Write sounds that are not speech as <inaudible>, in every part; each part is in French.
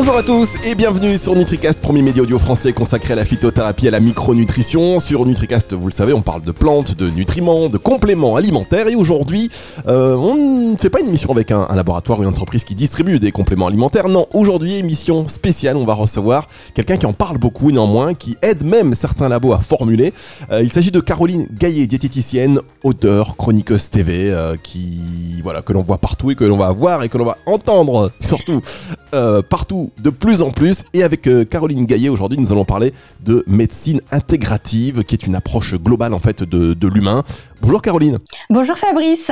Bonjour à tous et bienvenue sur NutriCast, premier média audio français consacré à la phytothérapie et à la micronutrition. Sur NutriCast, vous le savez, on parle de plantes, de nutriments, de compléments alimentaires et aujourd'hui, euh, on ne fait pas une émission avec un, laboratoire ou une entreprise qui distribue des compléments alimentaires. Non, aujourd'hui, émission spéciale, on va recevoir quelqu'un qui en parle beaucoup néanmoins, qui aide même certains labos à formuler. Euh, il s'agit de Caroline Gaillet, diététicienne, auteur, chroniqueuse TV, euh, qui, voilà, que l'on voit partout et que l'on va voir et que l'on va entendre surtout euh, de plus en plus. Et avec euh, Caroline Gaillet, aujourd'hui, nous allons parler de médecine intégrative, qui est une approche globale en fait de, de l'humain. Bonjour Caroline. Bonjour Fabrice.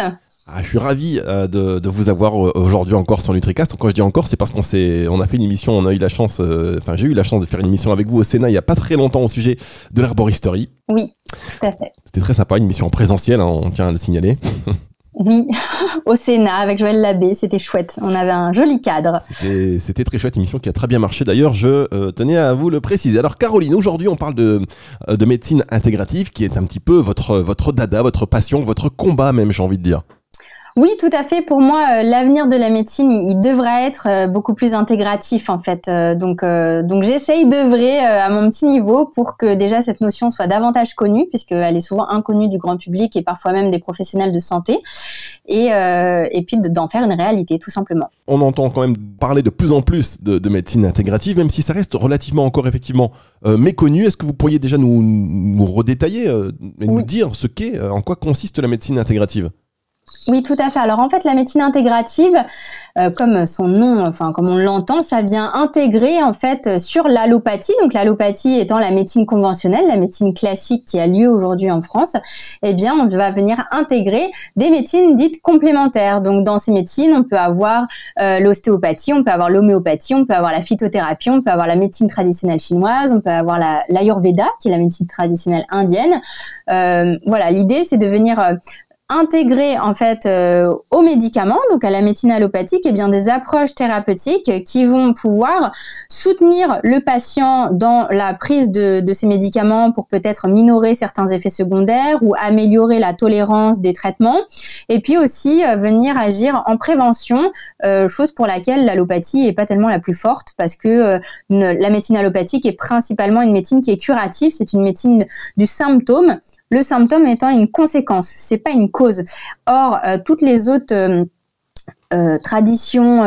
Ah, je suis ravi euh, de, de, vous avoir euh, aujourd'hui encore sur NutriCast. Quand je dis encore, c'est parce qu'on s'est, on a fait une émission, on a eu la chance, euh, enfin j'ai eu la chance de faire une émission avec vous au Sénat il y a pas très longtemps au sujet de l'herboristerie. Oui, tout à fait. C'était très sympa, une émission en présentiel, hein, on tient à le signaler. <laughs> Oui, <laughs> au Sénat avec Joël Labbé, c'était chouette. On avait un joli cadre. C'était très chouette, émission qui a très bien marché. D'ailleurs, je euh, tenais à vous le préciser. Alors, Caroline, aujourd'hui, on parle de, de médecine intégrative, qui est un petit peu votre, votre dada, votre passion, votre combat même, j'ai envie de dire. Oui, tout à fait. Pour moi, euh, l'avenir de la médecine, il, devrait être euh, beaucoup plus intégratif en fait. Euh, donc, donc j'essaye d'œuvrer à mon petit niveau pour que déjà cette notion soit davantage connue, puisqu'elle est souvent inconnue du grand public et parfois même des professionnels de santé, et, et puis d'en faire une réalité, tout simplement. On entend quand même parler de plus en plus de, de médecine intégrative, même si ça reste relativement encore effectivement méconnu. Est-ce que vous pourriez déjà nous, nous redétailler et nous dire ce qu'est, en quoi consiste la médecine intégrative? Oui, tout à fait. Alors en fait, la médecine intégrative, euh, comme son nom, enfin comme on l'entend, ça vient intégrer en fait sur l'allopathie. Donc l'allopathie étant la médecine conventionnelle, la médecine classique qui a lieu aujourd'hui en France, eh bien on va venir intégrer des médecines dites complémentaires. Donc dans ces médecines, on peut avoir euh, l'ostéopathie, on peut avoir l'homéopathie, on peut avoir la phytothérapie, on peut avoir la médecine traditionnelle chinoise, on peut avoir l'ayurveda qui est la médecine traditionnelle indienne. Euh, voilà, l'idée c'est de venir euh, intégrer en fait euh, aux médicaments, donc à la médecine allopathique, et eh bien des approches thérapeutiques qui vont pouvoir soutenir le patient dans la prise de, de ces médicaments pour peut-être minorer certains effets secondaires ou améliorer la tolérance des traitements, et puis aussi euh, venir agir en prévention, euh, chose pour laquelle l'allopathie est pas tellement la plus forte parce que la médecine allopathique est principalement une médecine qui est curative, c'est une médecine du symptôme le symptôme étant une conséquence, c'est pas une cause. Or, euh, toutes les autres euh, euh, traditions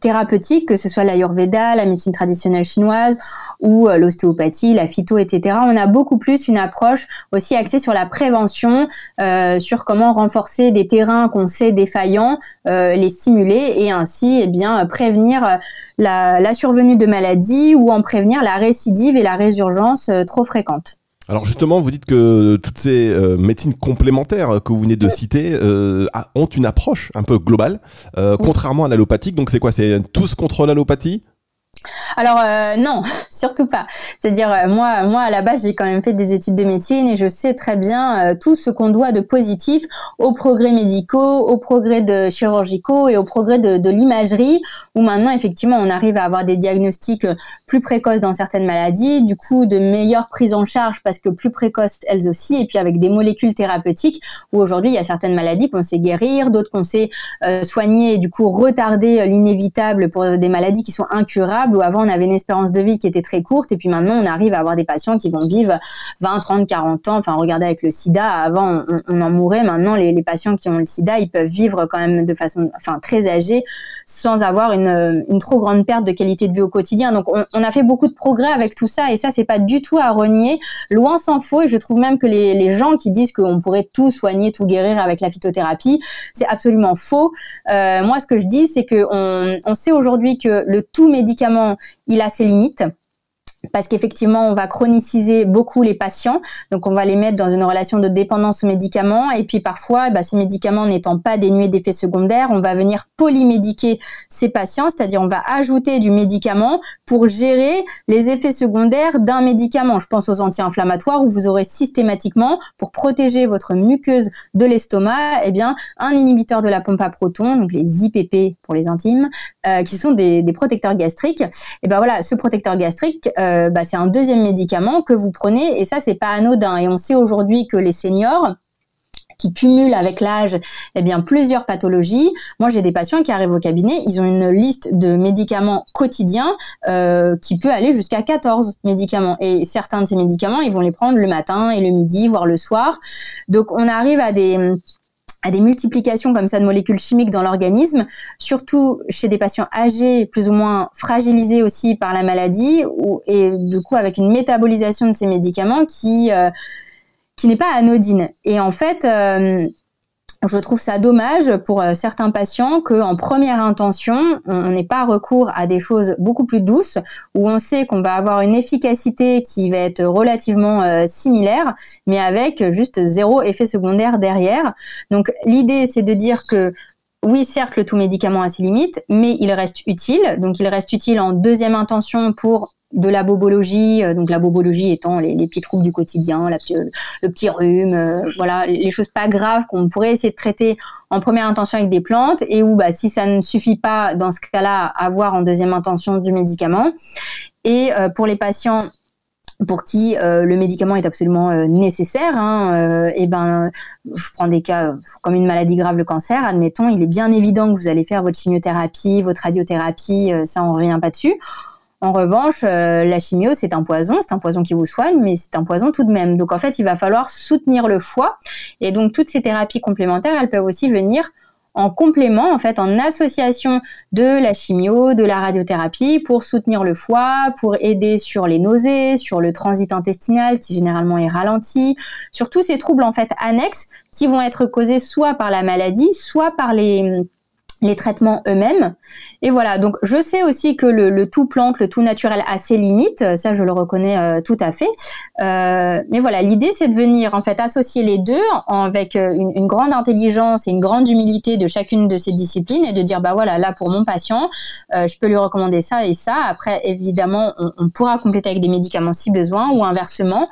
thérapeutiques, que ce soit l'ayurveda, la médecine traditionnelle chinoise ou l'ostéopathie, la phyto, etc., on a beaucoup plus une approche aussi axée sur la prévention, sur comment renforcer des terrains qu'on sait défaillants, les stimuler et ainsi eh bien prévenir la, la, survenue de maladies ou en prévenir la récidive et la résurgence trop fréquente. Alors justement, vous dites que toutes ces euh, médecines complémentaires que vous venez de citer euh, ont une approche un peu globale, euh, contrairement à l'allopathique. Donc c'est quoi? C'est tous contre l'allopathie? Alors euh, non, <laughs> surtout pas. C'est-à-dire euh, moi, moi à la base j'ai quand même fait des études de médecine et je sais très bien euh, tout ce qu'on doit de positif aux progrès médicaux, aux progrès chirurgicaux et aux progrès de, de l'imagerie où maintenant effectivement on arrive à avoir des diagnostics plus précoces dans certaines maladies, du coup de meilleures prises en charge parce que plus précoces elles aussi et puis avec des molécules thérapeutiques où aujourd'hui il y a certaines maladies qu'on sait guérir, d'autres qu'on sait soigner et du coup retarder l'inévitable pour des maladies qui sont incurables avant on avait une espérance de vie qui était très courte et puis maintenant on arrive à avoir des patients qui vont vivre 20, 30, 40 ans. Enfin, regardez avec le sida, avant on, en mourait, maintenant les, patients qui ont le sida, ils peuvent vivre quand même de façon enfin, très âgée sans avoir une, trop grande perte de qualité de vie au quotidien. Donc on, a fait beaucoup de progrès avec tout ça et ça c'est pas du tout à renier, loin s'en faut et je trouve même que les, gens qui disent qu'on pourrait tout soigner, tout guérir avec la phytothérapie, c'est absolument faux. Euh, moi ce que je dis c'est que on, on sait aujourd'hui que le tout médicament il a ses limites parce qu'effectivement, on va chroniciser beaucoup les patients. Donc, on va les mettre dans une relation de dépendance aux médicaments. Et puis, parfois, bah, ces médicaments n'étant pas dénués d'effets secondaires, on va venir polymédiquer ces patients, c'est-à-dire on va ajouter du médicament pour gérer les effets secondaires d'un médicament. Je pense aux anti-inflammatoires où vous aurez systématiquement, pour protéger votre muqueuse de l'estomac, eh bien, un inhibiteur de la pompe à protons, donc les IPP pour les intimes, euh, qui sont des, protecteurs gastriques. Et ben voilà, ce protecteur gastrique, euh, euh, bah, c'est un deuxième médicament que vous prenez et ça c'est pas anodin. Et on sait aujourd'hui que les seniors qui cumulent avec l'âge eh bien plusieurs pathologies. Moi, j'ai des patients qui arrivent au cabinet, ils ont une liste de médicaments quotidiens euh, qui peut aller jusqu'à 14 médicaments. Et certains de ces médicaments, ils vont les prendre le matin et le midi, voire le soir. Donc, on arrive à des à des multiplications comme ça de molécules chimiques dans l'organisme, surtout chez des patients âgés, plus ou moins fragilisés aussi par la maladie, et du coup avec une métabolisation de ces médicaments qui euh, qui n'est pas anodine. Et en fait, euh, je trouve ça dommage pour euh, certains patients qu'en première intention, on n'ait pas recours à des choses beaucoup plus douces, où on sait qu'on va avoir une efficacité qui va être relativement euh, similaire, mais avec juste zéro effet secondaire derrière. Donc l'idée, c'est de dire que oui, certes, le tout médicament a ses limites, mais il reste utile. Donc, il reste utile en deuxième intention pour de la bobologie, euh, donc la bobologie étant les, petits troubles du quotidien, le, petit rhume, euh, voilà, les choses pas graves qu'on pourrait essayer de traiter en première intention avec des plantes et où bah, si ça ne suffit pas dans ce cas-là, avoir en deuxième intention du médicament. Et euh, pour les patients pour qui le médicament est absolument nécessaire, hein, ben, je prends des cas comme une maladie grave, le cancer, admettons, il est bien évident que vous allez faire votre chimiothérapie, votre radiothérapie, ça on revient pas dessus. En revanche, euh, la chimio, c'est un poison, c'est un poison qui vous soigne, mais c'est un poison tout de même. Donc en fait, il va falloir soutenir le foie. Et donc toutes ces thérapies complémentaires, elles peuvent aussi venir en complément, en fait, en association de la chimio, de la radiothérapie pour soutenir le foie, pour aider sur les nausées, sur le transit intestinal qui généralement est ralenti, sur tous ces troubles en fait annexes qui vont être causés soit par la maladie, soit par les les traitements eux-mêmes. Et voilà, donc je sais aussi que le, tout plante, le tout naturel a ses limites, ça je le reconnais euh, tout à fait. Euh, mais voilà, l'idée c'est de venir en fait associer les deux avec euh, une, grande intelligence et une grande humilité de chacune de ces disciplines et de dire bah voilà, là pour mon patient, je peux lui recommander ça et ça. Après, évidemment, on, on pourra compléter avec des médicaments si besoin ou inversement.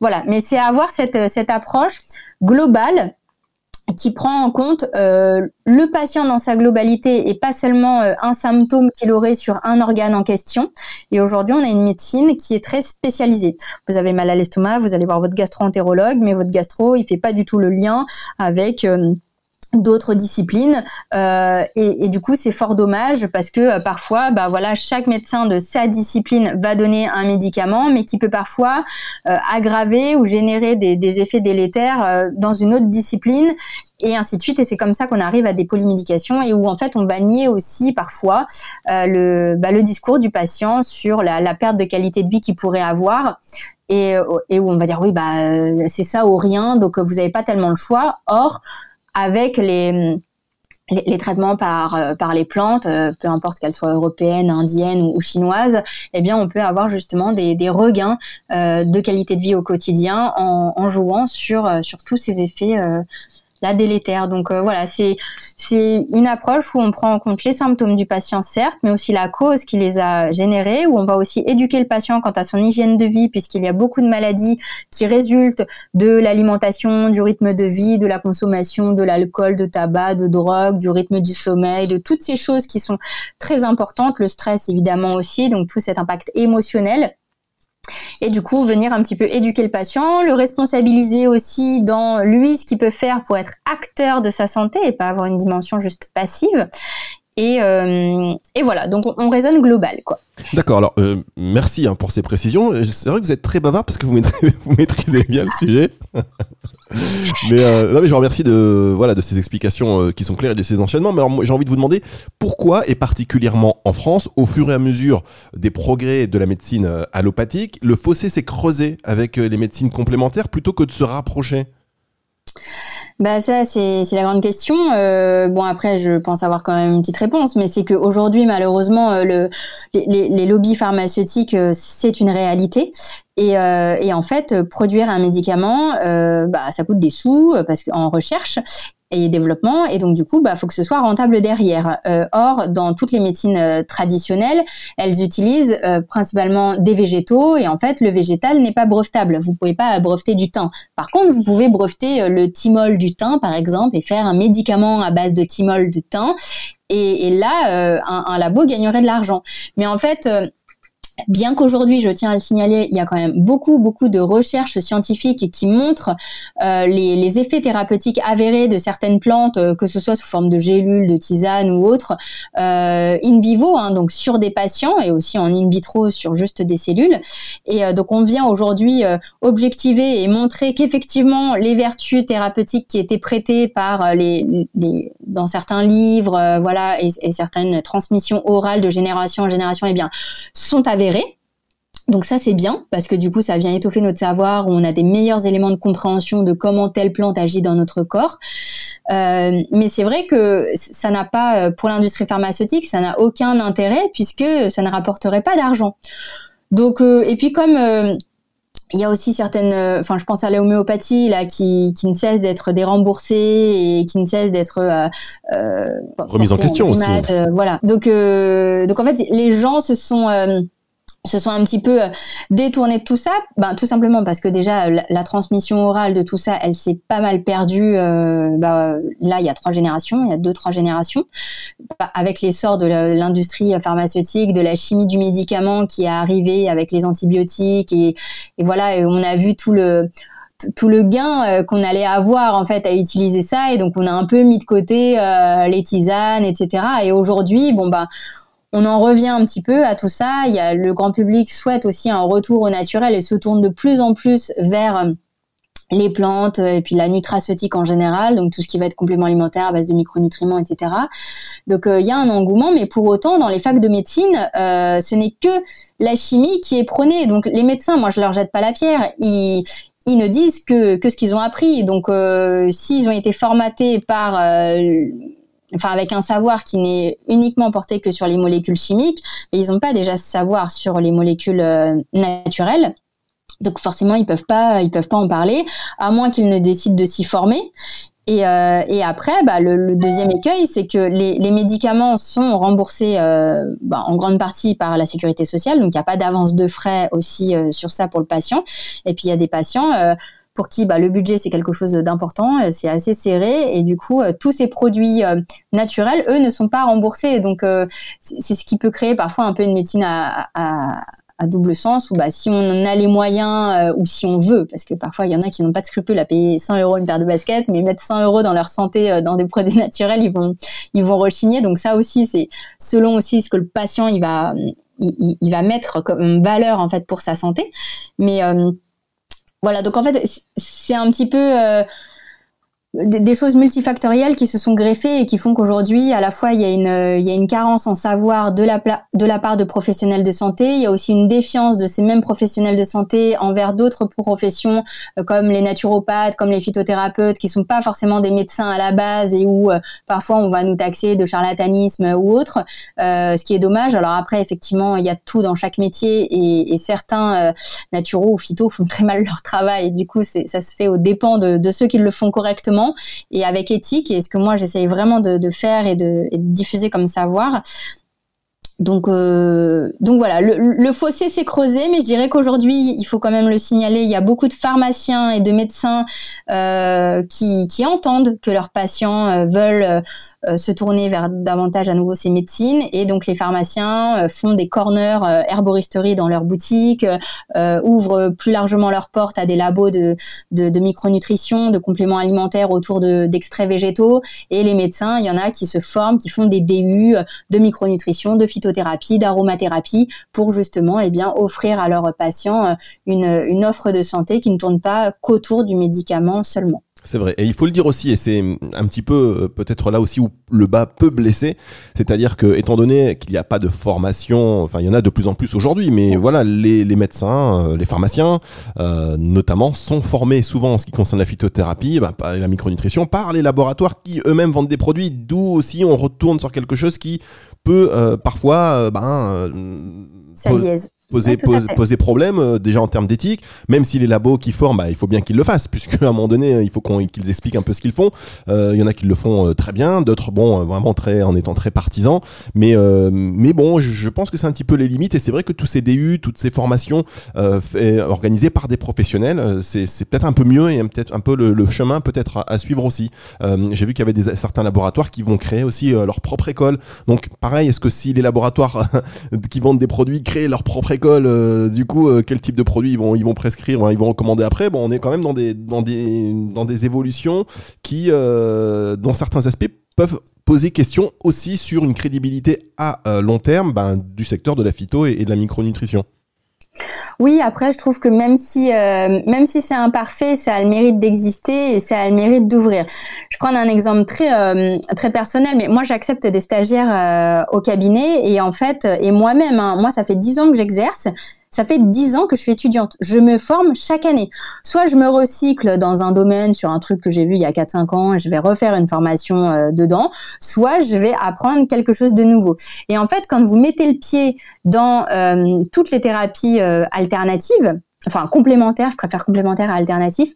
Voilà, mais c'est avoir cette, cette approche globale qui prend en compte euh, le patient dans sa globalité et pas seulement euh, un symptôme qu'il aurait sur un organe en question. Et aujourd'hui, on a une médecine qui est très spécialisée. Vous avez mal à l'estomac, vous allez voir votre gastro-entérologue, mais votre gastro, il fait pas du tout le lien avec euh, d'autres disciplines euh, et, du coup c'est fort dommage parce que euh, parfois bah voilà chaque médecin de sa discipline va donner un médicament mais qui peut parfois euh, aggraver ou générer des, effets délétères dans une autre discipline et ainsi de suite. Et c'est comme ça qu'on arrive à des polymédications et où en fait on va nier aussi parfois le, bah, le discours du patient sur la, perte de qualité de vie qu'il pourrait avoir et, et où on va dire oui bah c'est ça ou rien donc vous n'avez pas tellement le choix. Or avec les, les, traitements par, euh, par les plantes, euh, peu importe qu'elles soient européennes, indiennes ou, chinoises, eh bien, on peut avoir justement des, des regains euh, de qualité de vie au quotidien en, en jouant sur, sur tous ces effets la délétère. Donc euh, voilà, c'est c'est une approche où on prend en compte les symptômes du patient certes, mais aussi la cause qui les a générés, où on va aussi éduquer le patient quant à son hygiène de vie, puisqu'il y a beaucoup de maladies qui résultent de l'alimentation, du rythme de vie, de la consommation de l'alcool, de tabac, de drogue, du rythme du sommeil, de toutes ces choses qui sont très importantes, le stress évidemment aussi, donc tout cet impact émotionnel et du coup venir un petit peu éduquer le patient, le responsabiliser aussi dans lui ce qu'il peut faire pour être acteur de sa santé et pas avoir une dimension juste passive. Et, euh, et voilà, donc on, raisonne global, quoi. D'accord, alors euh, merci hein, pour ces précisions. C'est vrai que vous êtes très bavard parce que vous maîtrisez, <laughs> bien le sujet. <laughs> mais, euh, non, mais je vous remercie de, voilà, de ces explications euh, qui sont claires et de ces enchaînements. Mais j'ai envie de vous demander pourquoi, et particulièrement en France, au fur et à mesure des progrès de la médecine euh, allopathique, le fossé s'est creusé avec les médecines complémentaires plutôt que de se rapprocher? Bah ça c'est la grande question. Euh, bon après je pense avoir quand même une petite réponse, mais c'est qu'aujourd'hui malheureusement euh, le, les, les, lobbies pharmaceutiques euh, c'est une réalité et, euh, et, en fait produire un médicament bah ça coûte des sous parce qu'en recherche et développement et donc du coup bah faut que ce soit rentable derrière. Euh, or dans toutes les médecines euh, traditionnelles, elles utilisent euh, principalement des végétaux et en fait le végétal n'est pas brevetable. Vous pouvez pas breveter du thym. Par contre, vous pouvez breveter le thymol du thym par exemple et faire un médicament à base de thymol de thym et, et là un, un, labo gagnerait de l'argent. Mais en fait Bien qu'aujourd'hui, je tiens à le signaler, il y a quand même beaucoup, beaucoup de recherches scientifiques qui montrent euh, les, effets thérapeutiques avérés de certaines plantes, euh, que ce soit sous forme de gélules, de tisanes ou autres, euh, in vivo, hein, donc sur des patients et aussi en in vitro sur juste des cellules. Et donc on vient aujourd'hui objectiver et montrer qu'effectivement les vertus thérapeutiques qui étaient prêtées par les, dans certains livres, voilà, et, certaines transmissions orales de génération en génération, eh bien, sont avérées donc ça c'est bien parce que du coup ça vient étoffer notre savoir, on a des meilleurs éléments de compréhension de comment telle plante agit dans notre corps. Euh, mais c'est vrai que ça n'a pas, euh, pour l'industrie pharmaceutique, ça n'a aucun intérêt puisque ça ne rapporterait pas d'argent. Donc euh, et puis comme il y a aussi certaines, enfin je pense à l'homéopathie là qui, qui ne cesse d'être déremboursée et qui ne cesse d'être remise en question aussi. voilà. Donc donc en fait les gens se sont se sont un petit peu euh, détournés de tout ça, ben, tout simplement parce que déjà la, transmission orale de tout ça, elle s'est pas mal perdue. Euh, bah, là, il y a trois générations, il y a deux trois générations, bah, avec l'essor de l'industrie pharmaceutique, de la chimie du médicament qui est arrivé avec les antibiotiques et, voilà, on a vu tout le tout le gain euh, qu'on allait avoir en fait à utiliser ça. Et donc on a un peu mis de côté les tisanes etc et aujourd'hui bon bah on en revient un petit peu à tout ça. Le grand public souhaite aussi un retour au naturel et se tourne de plus en plus vers euh, les plantes et puis la nutraceutique en général, donc tout ce qui va être complément alimentaire à base de micronutriments, etc. Donc euh, il y a un engouement, mais pour autant dans les facs de médecine, euh, ce n'est que la chimie qui est prônée. Donc les médecins, moi je leur jette pas la pierre, ils, ne disent que, que ce qu'ils ont appris. Donc s'ils ont été formatés par enfin avec un savoir qui n'est uniquement porté que sur les molécules chimiques, mais ils n'ont pas déjà ce savoir sur les molécules euh, naturelles. Donc forcément, ils peuvent pas, ils peuvent pas en parler, à moins qu'ils ne décident de s'y former. Et, euh, après, bah, le, deuxième écueil, c'est que les, les, médicaments sont remboursés euh, bah, en grande partie par la sécurité sociale, donc il n'y a pas d'avance de frais aussi sur ça pour le patient. Et puis il y a des patients pour qui bah, le budget c'est quelque chose d'important, euh, c'est assez serré et du coup euh, tous ces produits euh, naturels, eux, ne sont pas remboursés. Donc c'est ce qui peut créer parfois un peu une médecine à, double sens, où bah, si on a les moyens ou si on veut, parce que parfois il y en a qui n'ont pas de scrupules à payer 100 euros une paire de baskets, mais mettre 100 euros dans leur santé dans des produits <laughs> naturels, ils vont, ils vont rechigner. Donc ça aussi, c'est selon aussi ce que le patient il va, il, va mettre comme valeur en fait pour sa santé. Mais voilà, donc en fait, c'est un petit peu euh, des, choses multifactorielles qui se sont greffées et qui font qu'aujourd'hui, à la fois, il y, a une, il y a une carence en savoir de la, de la part de professionnels de santé, il y a aussi une défiance de ces mêmes professionnels de santé envers d'autres professions euh, comme les naturopathes, comme les phytothérapeutes, qui sont pas forcément des médecins à la base et où euh, parfois on va nous taxer de charlatanisme ou autre, euh, ce qui est dommage. Alors après, effectivement, il y a tout dans chaque métier et, certains naturaux ou phyto font très mal leur travail. Du coup, ça se fait aux dépens de ceux qui le font correctement et avec éthique. Et ce que moi j'essaye vraiment de, faire et de, et de diffuser comme savoir, donc, euh, donc voilà, le, fossé s'est creusé, mais je dirais qu'aujourd'hui, il faut quand même le signaler, il y a beaucoup de pharmaciens et de médecins euh, qui, entendent que leurs patients euh, veulent euh, se tourner vers davantage à nouveau ces médecines, et donc les pharmaciens font des corners herboristerie dans leurs boutiques, ouvrent plus largement leurs portes à des labos de, de, de micronutrition, de compléments alimentaires autour d'extraits végétaux, et les médecins, il y en a qui se forment, qui font des DU de micronutrition, de d'aromathérapie pour justement eh bien offrir à leurs patients euh, une, une offre de santé qui ne tourne pas qu'autour du médicament seulement. C'est vrai. Et il faut le dire aussi, et c'est un petit peu euh, peut-être là aussi où le bas peut blesser, c'est-à-dire que étant donné qu'il n'y a pas de formation, enfin il y en a de plus en plus aujourd'hui, mais voilà, les, les médecins, euh, les pharmaciens notamment, sont formés souvent en ce qui concerne la phytothérapie, bah, la micronutrition, par les laboratoires qui eux-mêmes vendent des produits, d'où aussi on retourne sur quelque chose qui peut euh, parfois euh, ben, euh, poser, poser problème euh, déjà en termes d'éthique, même si les labos qui forment, bah, il faut bien qu'ils le fassent, <laughs> puisque à un moment donné, il faut qu'ils expliquent un peu ce qu'ils font. Euh, il y en a qui le font euh, très bien, d'autres, bon, vraiment très, en étant très partisans. Mais, mais bon, je, pense que c'est un petit peu les limites, et c'est vrai que tous ces DU, toutes ces formations fait, organisées par des professionnels, c'est peut-être un peu mieux et peut-être un peu le, chemin peut-être à, suivre aussi. J'ai vu qu'il y avait des, certains laboratoires qui vont créer aussi leur propre école. Donc pareil, est-ce que si les laboratoires <laughs> qui vendent des produits créent leur propre école, du coup, quel type de produit ils vont, ils vont prescrire, ils vont recommander après. Bon, on est quand même dans des, dans des, dans des évolutions qui, dans certains aspects, peuvent poser question aussi sur une crédibilité à long terme ben, du secteur de la phyto et de la micronutrition. Oui, après, je trouve que même si, euh, même si c'est imparfait, ça a le mérite d'exister et ça a le mérite d'ouvrir. Je prends un exemple très, euh, très personnel, mais moi, j'accepte des stagiaires euh, au cabinet et en fait, et moi-même, hein, moi, ça fait dix ans que j'exerce. Ça fait dix ans que je suis étudiante. Je me forme chaque année. Soit je me recycle dans un domaine sur un truc que j'ai vu il y a 4-5 ans et je vais refaire une formation euh, dedans, soit je vais apprendre quelque chose de nouveau. Et en fait, quand vous mettez le pied dans euh, toutes les thérapies euh, alternatives, enfin complémentaires, je préfère complémentaires à alternatives,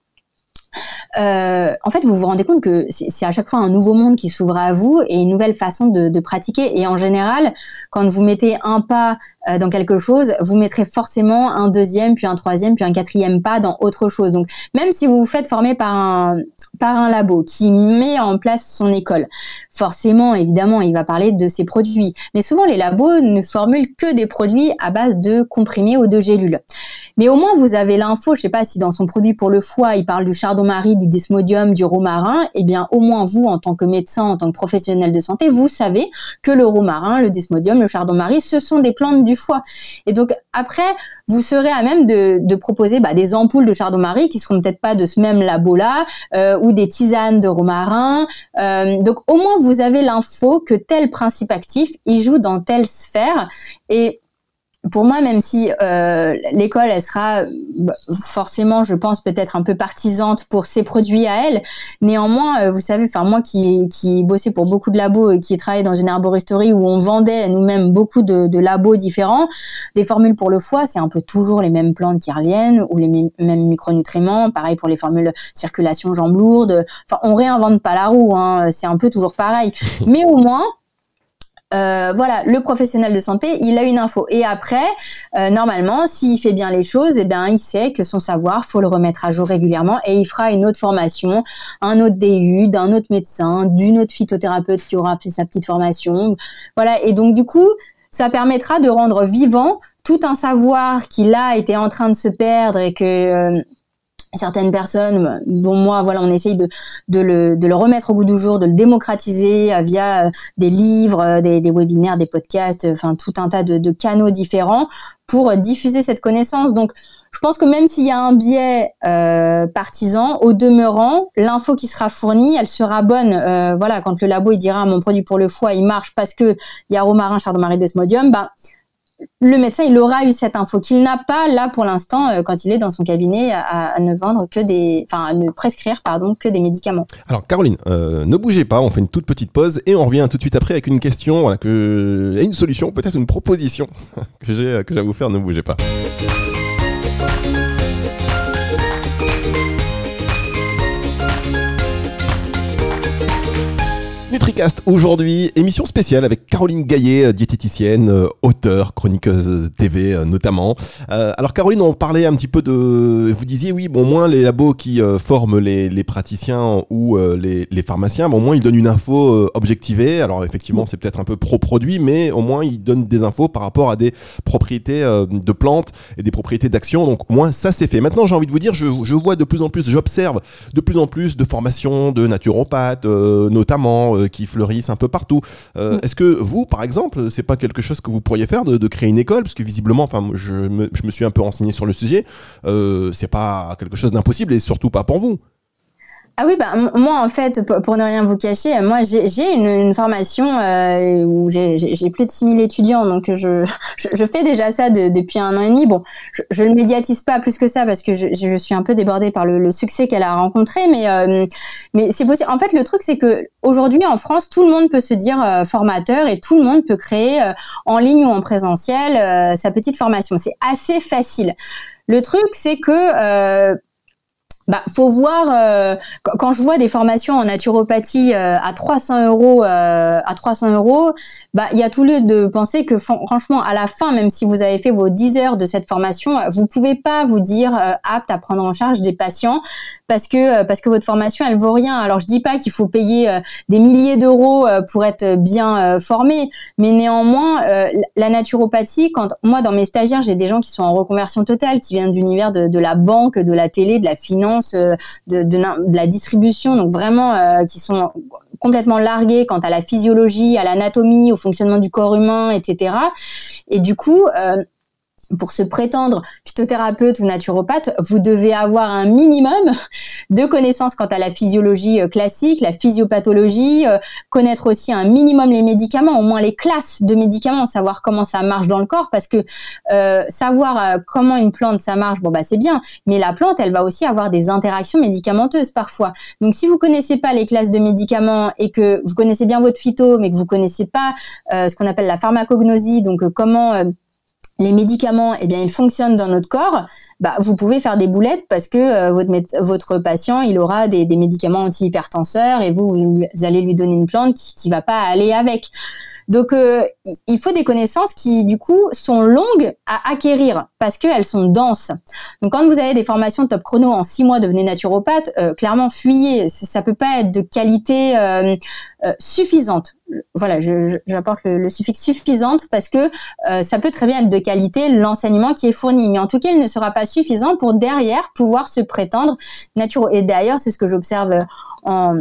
euh, en fait, vous vous rendez compte que c'est à chaque fois un nouveau monde qui s'ouvre à vous et une nouvelle façon de, pratiquer. Et en général, quand vous mettez un pas euh, dans quelque chose, vous mettrez forcément un deuxième, puis un troisième, puis un quatrième pas dans autre chose. Donc, même si vous vous faites former par un, par un labo qui met en place son école, forcément, évidemment, il va parler de ses produits. Mais souvent, les labos ne formulent que des produits à base de comprimés ou de gélules. Mais au moins, vous avez l'info, je sais pas si dans son produit pour le foie, il parle du chardon-marie, du desmodium, du romarin, eh bien, au moins vous, en tant que médecin, en tant que professionnel de santé, vous savez que le romarin, le desmodium, le chardon-marie, ce sont des plantes du foie. Et donc, après, vous serez à même de, proposer bah, des ampoules de chardon-marie qui seront peut-être pas de ce même labo-là, euh, des tisanes de romarin. Euh, donc, au moins, vous avez l'info que tel principe actif, il joue dans telle sphère. Et pour moi, même si euh, l'école, elle sera bah, forcément, je pense, peut-être un peu partisante pour ses produits à elle, néanmoins, euh, vous savez, enfin moi qui, qui bossais pour beaucoup de labos et qui travaillait dans une arboristerie où on vendait nous-mêmes beaucoup de, de, labos différents, des formules pour le foie, c'est un peu toujours les mêmes plantes qui reviennent ou les mêmes micronutriments. Pareil pour les formules circulation jambes lourdes. Enfin, on réinvente pas la roue, hein, c'est un peu toujours pareil. <laughs> Mais au moins, euh, voilà, le professionnel de santé, il a une info. Et après, euh, normalement, s'il fait bien les choses, eh bien, il sait que son savoir, faut le remettre à jour régulièrement et il fera une autre formation, un autre DU, d'un autre médecin, d'une autre phytothérapeute qui aura fait sa petite formation. Voilà. Et donc, du coup, ça permettra de rendre vivant tout un savoir qui là était en train de se perdre et que euh, certaines personnes, dont moi, voilà, on essaye de, le, de le remettre au goût du jour, de le démocratiser euh, via euh, des livres, euh, des, webinaires, des podcasts, enfin tout un tas de, canaux différents pour diffuser cette connaissance. Donc, je pense que même s'il y a un biais partisan, au demeurant, l'info qui sera fournie, elle sera bonne. Voilà, quand le labo il dira mon produit pour le foie, il marche parce que il y a romarin, chardon-marie, desmodium, bah le médecin, il aura eu cette info qu'il n'a pas là pour l'instant euh, quand il est dans son cabinet à, ne vendre que des, prescrire que des médicaments. Alors Caroline, euh, ne bougez pas, on fait une toute petite pause et on revient tout de suite après avec une question, voilà une solution, peut-être une proposition <laughs> que j'ai que j'ai à vous faire. Ne bougez pas. Aujourd'hui, émission spéciale avec Caroline Gaillet, euh, diététicienne, euh, auteure, chroniqueuse TV euh, notamment. alors Caroline, on parlait un petit peu de... Vous disiez oui, bon, moins les labos qui forment les, praticiens ou les, pharmaciens, bon, au moins ils donnent une info objectivée. Alors effectivement, c'est peut-être un peu pro-produit, mais au moins ils donnent des infos par rapport à des propriétés de plantes et des propriétés d'action. Donc au moins ça c'est fait. Maintenant j'ai envie de vous dire, je, je vois de plus en plus, j'observe de plus en plus de formations de naturopathes notamment qui fleurissent un peu partout. Euh, mm. Est-ce que vous, par exemple, c'est pas quelque chose que vous pourriez faire de, créer une école? Parce que visiblement, enfin, je me, je me, suis un peu renseigné sur le sujet. Euh, c'est pas quelque chose d'impossible et surtout pas pour vous. Ah oui, bah, moi en fait, pour ne rien vous cacher, moi j'ai une, une, formation euh, où j'ai plus de 6000 étudiants, donc je, je, fais déjà ça depuis un an et demi. Bon, je, ne le médiatise pas plus que ça parce que je, je suis un peu débordée par le, le succès qu'elle a rencontré, mais, euh, mais c'est possible. En fait, le truc c'est que aujourd'hui en France, tout le monde peut se dire euh, formateur et tout le monde peut créer euh, en ligne ou en présentiel euh, sa petite formation. C'est assez facile. Le truc, c'est que bah, faut voir. Euh, quand je vois des formations en naturopathie euh, à 300 euros, euh, à 300 euros, bah, il y a tout lieu de penser que franchement, à la fin, même si vous avez fait vos 10 heures de cette formation, vous pouvez pas vous dire apte à prendre en charge des patients parce que parce que votre formation elle vaut rien. Alors je dis pas qu'il faut payer des milliers d'euros pour être bien formé, mais néanmoins la naturopathie, quand moi dans mes stagiaires j'ai des gens qui sont en reconversion totale, qui viennent d'univers de, de la banque, de la télé, de la finance, de, la distribution, donc vraiment qui sont complètement largués quant à la physiologie, à l'anatomie, au fonctionnement du corps humain, etc. Et du coup, euh, pour se prétendre phytothérapeute ou naturopathe, vous devez avoir un minimum de connaissances quant à la physiologie euh, classique, la physiopathologie, euh, connaître aussi un minimum les médicaments, au moins les classes de médicaments, savoir comment ça marche dans le corps, parce que euh, savoir comment une plante ça marche, bon bah c'est bien, mais la plante elle va aussi avoir des interactions médicamenteuses parfois. Donc si vous connaissez pas les classes de médicaments et que vous connaissez bien votre phyto, mais que vous connaissez pas ce qu'on appelle la pharmacognosie, donc comment les médicaments, eh bien, ils fonctionnent dans notre corps, bah, vous pouvez faire des boulettes parce que euh, votre, patient, il aura des, des médicaments antihypertenseurs et vous, vous, allez lui donner une plante qui, ne va pas aller avec. Donc, euh, il faut des connaissances qui, du coup, sont longues à acquérir parce qu'elles sont denses. Donc, quand vous avez des formations top chrono en six mois, devenez naturopathe, euh, clairement, fuyez. Ça peut pas être de qualité suffisante voilà, j'apporte le, le, suffixe suffisante parce que euh, ça peut très bien être de qualité l'enseignement qui est fourni, mais en tout cas, il ne sera pas suffisant pour derrière pouvoir se prétendre naturel. Et d'ailleurs, c'est ce que j'observe en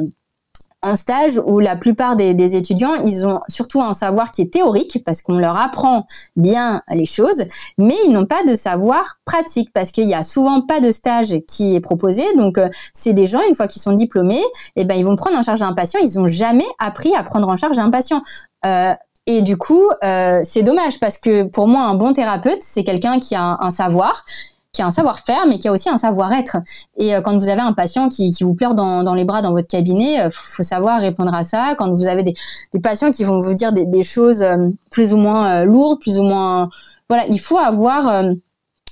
un stage où la plupart des, étudiants, ils ont surtout un savoir qui est théorique parce qu'on leur apprend bien les choses, mais ils n'ont pas de savoir pratique parce qu'il y a souvent pas de stage qui est proposé. Donc, euh, c'est des gens, une fois qu'ils sont diplômés, eh ben, ils vont prendre en charge un patient. Ils n'ont jamais appris à prendre en charge un patient. Euh, et du coup, euh, c'est dommage parce que pour moi, un bon thérapeute, c'est quelqu'un qui a un savoir, qui a un savoir-faire, mais qui a aussi un savoir-être. Et euh, quand vous avez un patient qui, vous pleure dans, les bras dans votre cabinet, euh, faut savoir répondre à ça. Quand vous avez des, patients qui vont vous dire des, des choses euh, plus ou moins lourdes, plus ou moins... Voilà, il faut avoir...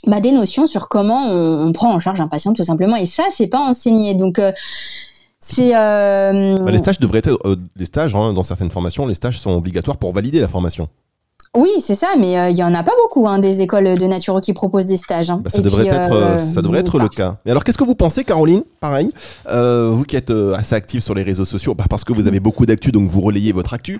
Bah, des notions sur comment on, prend en charge un patient tout simplement et ça c'est pas enseigné donc c'est bah, les stages devraient être les stages hein, dans certaines formations les stages sont obligatoires pour valider la formation oui, c'est ça, mais euh, il y en a pas beaucoup hein, des écoles de naturo qui proposent des stages. Hein. Bah, ça, devrait être, euh, ça devrait être le cas. Et alors, qu'est-ce que vous pensez, Caroline Pareil, euh, vous qui êtes assez active sur les réseaux sociaux, bah, parce que vous avez beaucoup d'actu, donc vous relayez votre actu.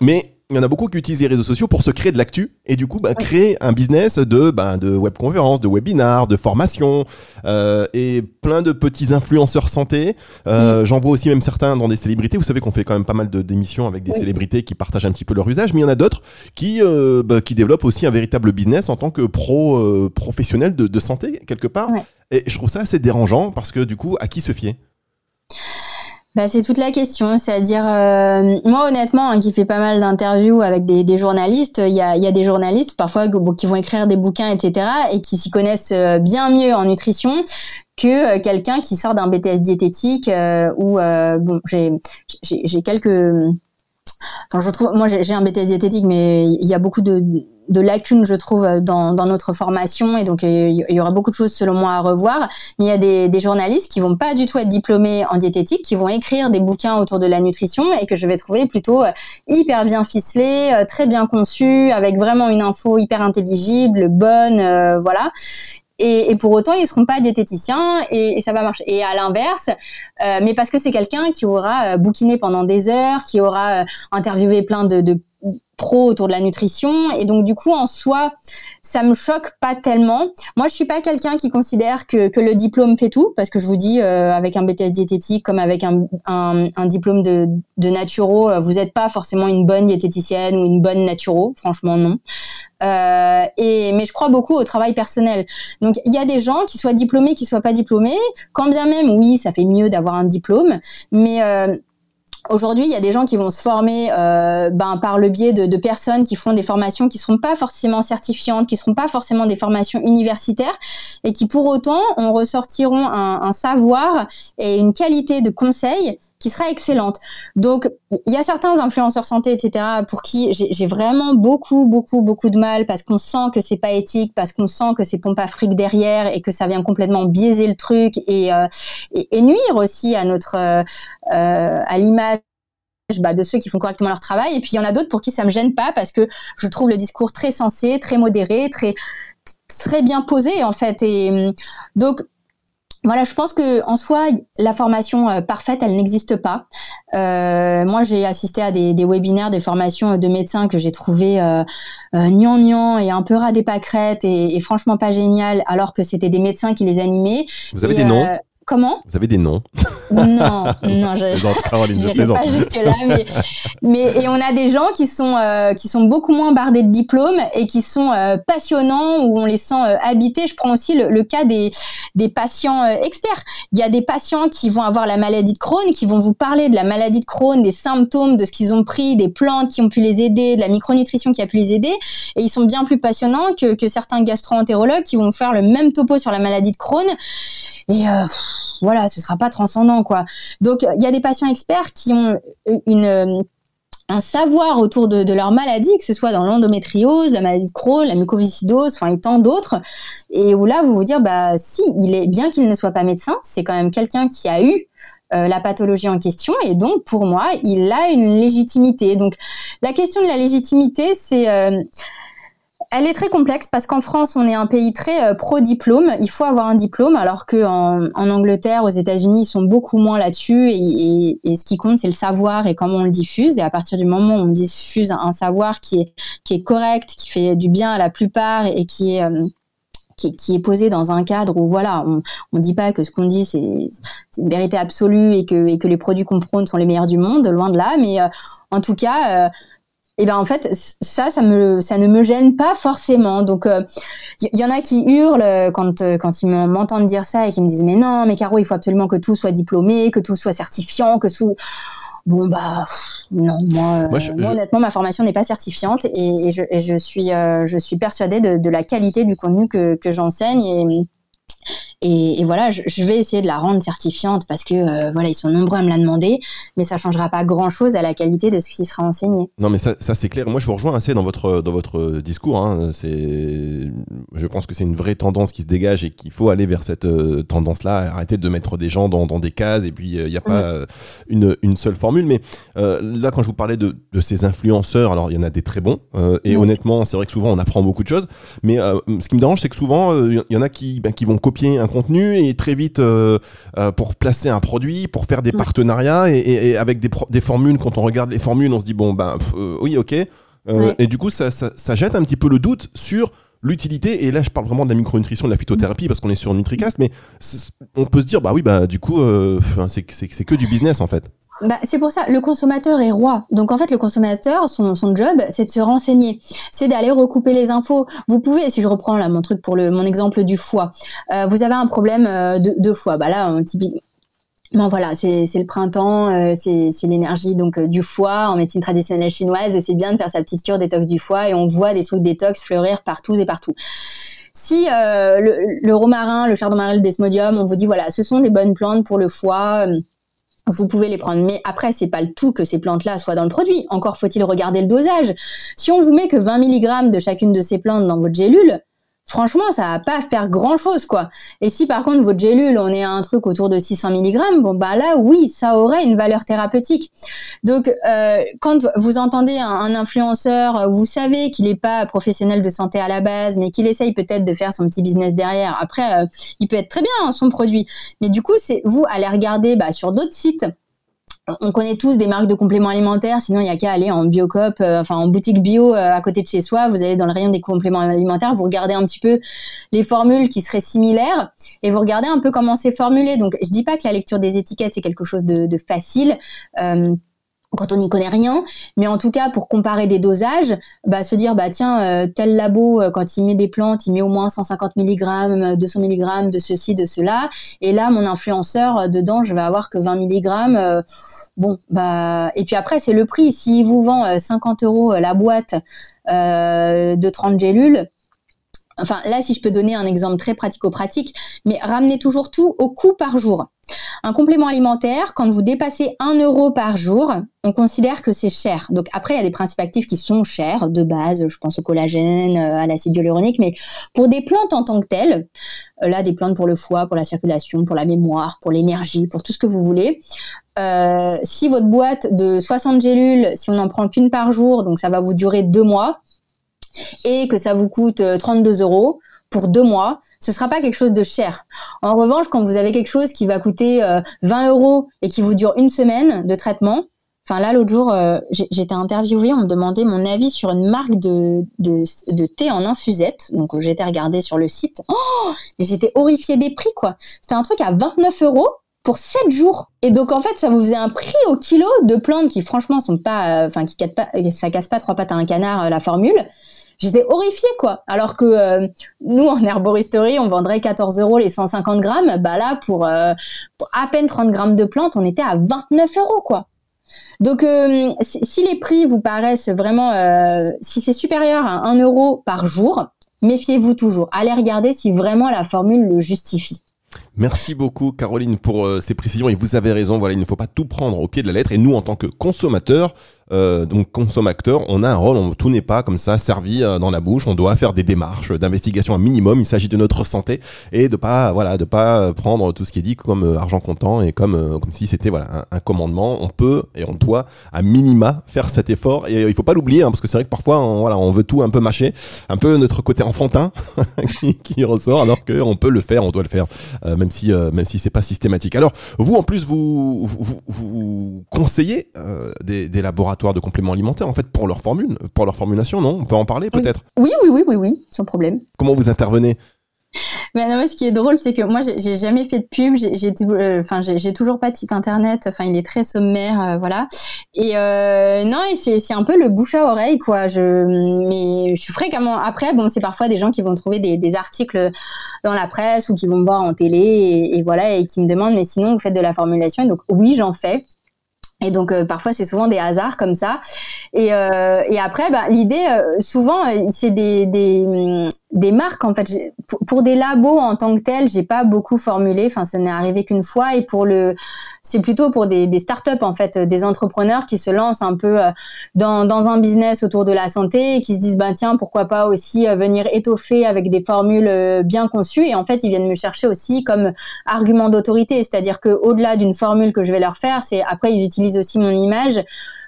mais il y en a beaucoup qui utilisent les réseaux sociaux pour se créer de l'actu et du coup bah, créer un business de, bah, de webconférences, de webinars, de formation euh, et plein de petits influenceurs santé. Euh. J'en vois aussi même certains dans des célébrités. Vous savez qu'on fait quand même pas mal d'émissions avec des célébrités qui partagent un petit peu leur usage, mais il y en a d'autres qui, euh, bah, qui développent aussi un véritable business en tant que pro professionnel de, de, santé quelque part. Et je trouve ça assez dérangeant parce que du coup, à qui se fier? Bah, c'est toute la question. C'est-à-dire, euh, moi honnêtement, hein, qui fait pas mal d'interviews avec des, des journalistes, il y a, y a, des journalistes parfois qui vont écrire des bouquins, etc., et qui s'y connaissent euh, bien mieux en nutrition que euh, quelqu'un qui sort d'un BTS diététique euh, où bon, j'ai quelques Je trouve, moi j'ai un BTS diététique, mais il y a beaucoup de, lacunes, je trouve, dans, dans, notre formation, et donc il y aura beaucoup de choses selon moi à revoir. Mais il y a des, journalistes qui vont pas du tout être diplômés en diététique, qui vont écrire des bouquins autour de la nutrition et que je vais trouver plutôt euh, hyper bien ficelés, euh, très bien conçus, avec vraiment une info hyper intelligible, bonne, euh, voilà. Et, et, pour autant, ils ne seront pas diététiciens et, et, ça va marcher. Et à l'inverse, euh, mais parce que c'est quelqu'un qui aura euh, bouquiné pendant des heures, qui aura euh, interviewé plein de, de pro autour de la nutrition. Et donc du coup en soi ça me choque pas tellement. Moi je suis pas quelqu'un qui considère que, que le diplôme fait tout parce que je vous dis euh, avec un BTS diététique comme avec un, un, diplôme de, de naturo euh, vous n'êtes pas forcément une bonne diététicienne ou une bonne naturo. Franchement non. Euh, et mais je crois beaucoup au travail personnel. Donc il y a des gens qui soient diplômés qui soient pas diplômés. Quand bien même oui ça fait mieux d'avoir un diplôme. Mais Aujourd'hui, il y a des gens qui vont se former euh, ben, par le biais de, de, personnes qui font des formations qui ne seront pas forcément certifiantes, qui ne seront pas forcément des formations universitaires, et qui pour autant en ressortiront un, un savoir et une qualité de conseil qui sera excellente. Donc, il y a certains influenceurs santé, etc., pour qui j'ai vraiment beaucoup, beaucoup, beaucoup de mal parce qu'on sent que c'est pas éthique, parce qu'on sent que c'est pompe à fric derrière et que ça vient complètement biaiser le truc et, euh, et, nuire aussi à notre, euh, euh à l'image bah, de ceux qui font correctement leur travail. Et puis il y en a d'autres pour qui ça me gêne pas parce que je trouve le discours très sensé, très modéré, très très bien posé en fait. Et donc voilà, je pense que en soi, la formation euh, parfaite, elle n'existe pas. Euh, moi, j'ai assisté à des, des, webinaires, des formations de médecins que j'ai trouvé euh, euh, et un peu ras des pâquerettes et, et, franchement pas génial, alors que c'était des médecins qui les animaient. Vous avez des noms? Comment Vous avez des noms Non, <laughs> non, je, plaisante. pas jusque là, mais, mais, et on a des gens qui sont euh, qui sont beaucoup moins bardés de diplômes et qui sont euh, passionnants où on les sent euh, habités. Je prends aussi le, cas des des patients experts. Il y a des patients qui vont avoir la maladie de Crohn, qui vont vous parler de la maladie de Crohn, des symptômes, de ce qu'ils ont pris, des plantes qui ont pu les aider, de la micronutrition qui a pu les aider, et ils sont bien plus passionnants que que certains gastro-entérologues qui vont faire le même topo sur la maladie de Crohn. Et voilà, ce sera pas transcendant quoi. Donc il y a des patients experts qui ont une un savoir autour de, leur maladie, que ce soit dans l'endométriose, la maladie de Crohn, la mucoviscidose, enfin et tant d'autres, et où là vous vous dire bah si il est bien qu'il ne soit pas médecin, c'est quand même quelqu'un qui a eu euh, la pathologie en question et donc pour moi il a une légitimité. Donc la question de la légitimité c'est euh, elle est très complexe parce qu'en France, on est un pays très euh, pro-diplôme. Il faut avoir un diplôme, alors qu'en en, Angleterre, aux États-Unis, ils sont beaucoup moins là-dessus. Et, ce qui compte, c'est le savoir et comment on le diffuse. Et à partir du moment où on diffuse un savoir qui est, correct, qui fait du bien à la plupart et qui est... Euh, qui, posé dans un cadre où voilà, on ne dit pas que ce qu'on dit c'est une vérité absolue et que, que les produits qu'on prône sont les meilleurs du monde, loin de là. Mais euh, en tout cas, et ben en fait ça ça me ça ne me gêne pas forcément. Donc il euh, y, en a qui hurlent euh, quand euh, quand ils m'entendent dire ça et qui me disent mais non mais Caro il faut absolument que tout soit diplômé que tout soit certifiant que tout bon bah non moi, honnêtement ma formation n'est pas certifiante et, je, je, suis je suis persuadée de, de, la qualité du contenu que, que j'enseigne et et, voilà, je, vais essayer de la rendre certifiante parce que euh, voilà, ils sont nombreux à me la demander, mais ça changera pas grand chose à la qualité de ce qui sera enseigné. Non, mais ça, c'est clair. Moi, je vous rejoins assez dans votre dans votre discours. Hein. C'est, je pense que c'est une vraie tendance qui se dégage et qu'il faut aller vers cette euh, tendance-là. Arrêter de mettre des gens dans, des cases et puis il euh, n'y a pas une, une, seule formule. Mais là, quand je vous parlais de, de ces influenceurs, alors il y en a des très bons et honnêtement, c'est vrai que souvent on apprend beaucoup de choses. Mais ce qui me dérange, c'est que souvent il y en a qui ben, qui vont copier un contenu et très vite euh, euh, pour placer un produit, pour faire des partenariats et, avec des, des, formules. Quand on regarde les formules, on se dit bon ben euh, oui ok. Et du coup, ça, ça, jette un petit peu le doute sur l'utilité, et là je parle vraiment de la micronutrition, de la phytothérapie, parce qu'on est sur NutriCast, mais on peut se dire, bah oui, bah du coup, c'est que du business en fait. Bah, c'est pour ça, le consommateur est roi. Donc en fait, le consommateur, son, son job, c'est de se renseigner, c'est d'aller recouper les infos. Vous pouvez, si je reprends là mon truc pour le, mon exemple du foie, euh, vous avez un problème euh, de, de foie. Bah là, typiquement. Bon voilà, c'est le printemps, euh, c'est l'énergie donc du foie en médecine traditionnelle chinoise et c'est bien de faire sa petite cure détox du foie et on voit des trucs détox fleurir partout et partout. Si le, le, romarin, le chardon le desmodium, on vous dit voilà, ce sont des bonnes plantes pour le foie, vous pouvez les prendre. Mais après, c'est pas le tout que ces plantes-là soient dans le produit. Encore faut-il regarder le dosage. Si on vous met que 20 mg de chacune de ces plantes dans votre gélule, franchement, ça va pas faire grand chose, quoi. Et si par contre votre gélule, on est à un truc autour de 600 mg, bon bah là, oui, ça aurait une valeur thérapeutique. Donc, euh, quand vous entendez un, influenceur, vous savez qu'il n'est pas professionnel de santé à la base, mais qu'il essaye peut-être de faire son petit business derrière. Après, euh, il peut être très bien hein, son produit, mais du coup, c'est vous allez regarder bah, sur d'autres sites on connaît tous des marques de compléments alimentaires, sinon il n'y a qu'à aller en Biocop, euh, enfin en boutique bio euh, à côté de chez soi, vous allez dans le rayon des compléments alimentaires, vous regardez un petit peu les formules qui seraient similaires et vous regardez un peu comment c'est formulé. Donc je dis pas que la lecture des étiquettes c'est quelque chose de, facile. Euh, quand on n'y connaît rien, mais en tout cas pour comparer des dosages, bah, se dire bah tiens euh, tel labo euh, quand il met des plantes, il met au moins 150 mg, 200 mg de ceci, de cela, et là mon influenceur euh, dedans je vais avoir que 20 mg. bon bah et puis après c'est le prix. S'il vous vend 50 euros la boîte de 30 gélules, Enfin, là, si je peux donner un exemple très pratico-pratique, mais ramenez toujours tout au coût par jour. Un complément alimentaire, quand vous dépassez 1 euro par jour, on considère que c'est cher. Donc après, il y a des principes actifs qui sont chers de base, je pense au collagène, euh, à l'acide hyaluronique, mais pour des plantes en tant que telles, euh, là, des plantes pour le foie, pour la circulation, pour la mémoire, pour l'énergie, pour tout ce que vous voulez, euh, si votre boîte de 60 gélules, si on n'en prend qu'une par jour, donc ça va vous durer deux mois, et que ça vous coûte 32 euros, pour deux mois, ce sera pas quelque chose de cher. En revanche, quand vous avez quelque chose qui va coûter 20 euros et qui vous dure une semaine de traitement, Enfin là, l'autre jour, j'étais interviewée, on me demandait mon avis sur une marque de, de, thé en infusette. Donc j'étais regardée sur le site. Oh j'étais horrifiée des prix, quoi. C'était un truc à 29 euros pour 7 jours. Et donc en fait, ça vous faisait un prix au kilo de plantes qui franchement sont pas, euh, enfin qui ça casse pas trois pattes à un canard euh, la formule. J'étais horrifiée quoi. Alors que euh, nous en herboristerie, on vendrait 14 euros les 150 grammes. Bah là, pour, à peine 30 grammes de plantes, on était à 29 euros quoi. Donc, si, les prix vous paraissent vraiment, si c'est supérieur à 1 euro par jour, méfiez-vous toujours. Allez regarder si vraiment la formule le justifie. Merci beaucoup Caroline pour euh, ces précisions. Et vous avez raison, voilà, il ne faut pas tout prendre au pied de la lettre. Et nous en tant que consommateurs, euh, donc consommateurs, on a un rôle, tout n'est pas comme ça servi euh, dans la bouche, on doit faire des démarches d'investigation un minimum, il s'agit de notre santé et de pas voilà, de pas prendre tout ce qui est dit comme argent comptant et comme comme si c'était voilà un, commandement, on peut et on doit à minima faire cet effort. Et il faut pas l'oublier hein, parce que c'est vrai que parfois on, voilà, on veut tout un peu mâcher, un peu notre côté enfantin <laughs> qui, ressort alors qu'on peut le faire, on doit le faire si euh, même si c'est pas systématique. Alors vous en plus vous vous, conseillez euh, des, laboratoires de compléments alimentaires en fait pour leur formule, pour leur formulation, non? On peut en parler peut-être? Oui, oui, oui, oui, oui, sans problème. Comment vous intervenez? Mais non, ce qui est drôle, c'est que moi, j'ai jamais fait de pub. J'ai, euh, enfin, j'ai toujours pas de site internet. Enfin, il est très sommaire, euh, voilà. Et euh, non, et c'est un peu le bouche à oreille, quoi. Je, mais je suis fréquemment. Après, bon, c'est parfois des gens qui vont trouver des, des, articles dans la presse ou qui vont me voir en télé et, voilà et qui me demandent, mais sinon, vous faites de la formulation. Et donc, oui, j'en fais. Et donc euh, parfois c'est souvent des hasards comme ça. Et, euh, et après, bah, l'idée, euh, souvent, c'est des, des, des, marques. En fait, pour, des labos en tant que tels, j'ai pas beaucoup formulé. Enfin, ça n'est arrivé qu'une fois. Et pour le, c'est plutôt pour des, des startups en fait, des entrepreneurs qui se lancent un peu dans, dans un business autour de la santé et qui se disent, bah tiens, pourquoi pas aussi venir étoffer avec des formules bien conçues. Et en fait, ils viennent me chercher aussi comme argument d'autorité, c'est-à-dire que au-delà d'une formule que je vais leur faire, c'est après ils utilisent aussi mon image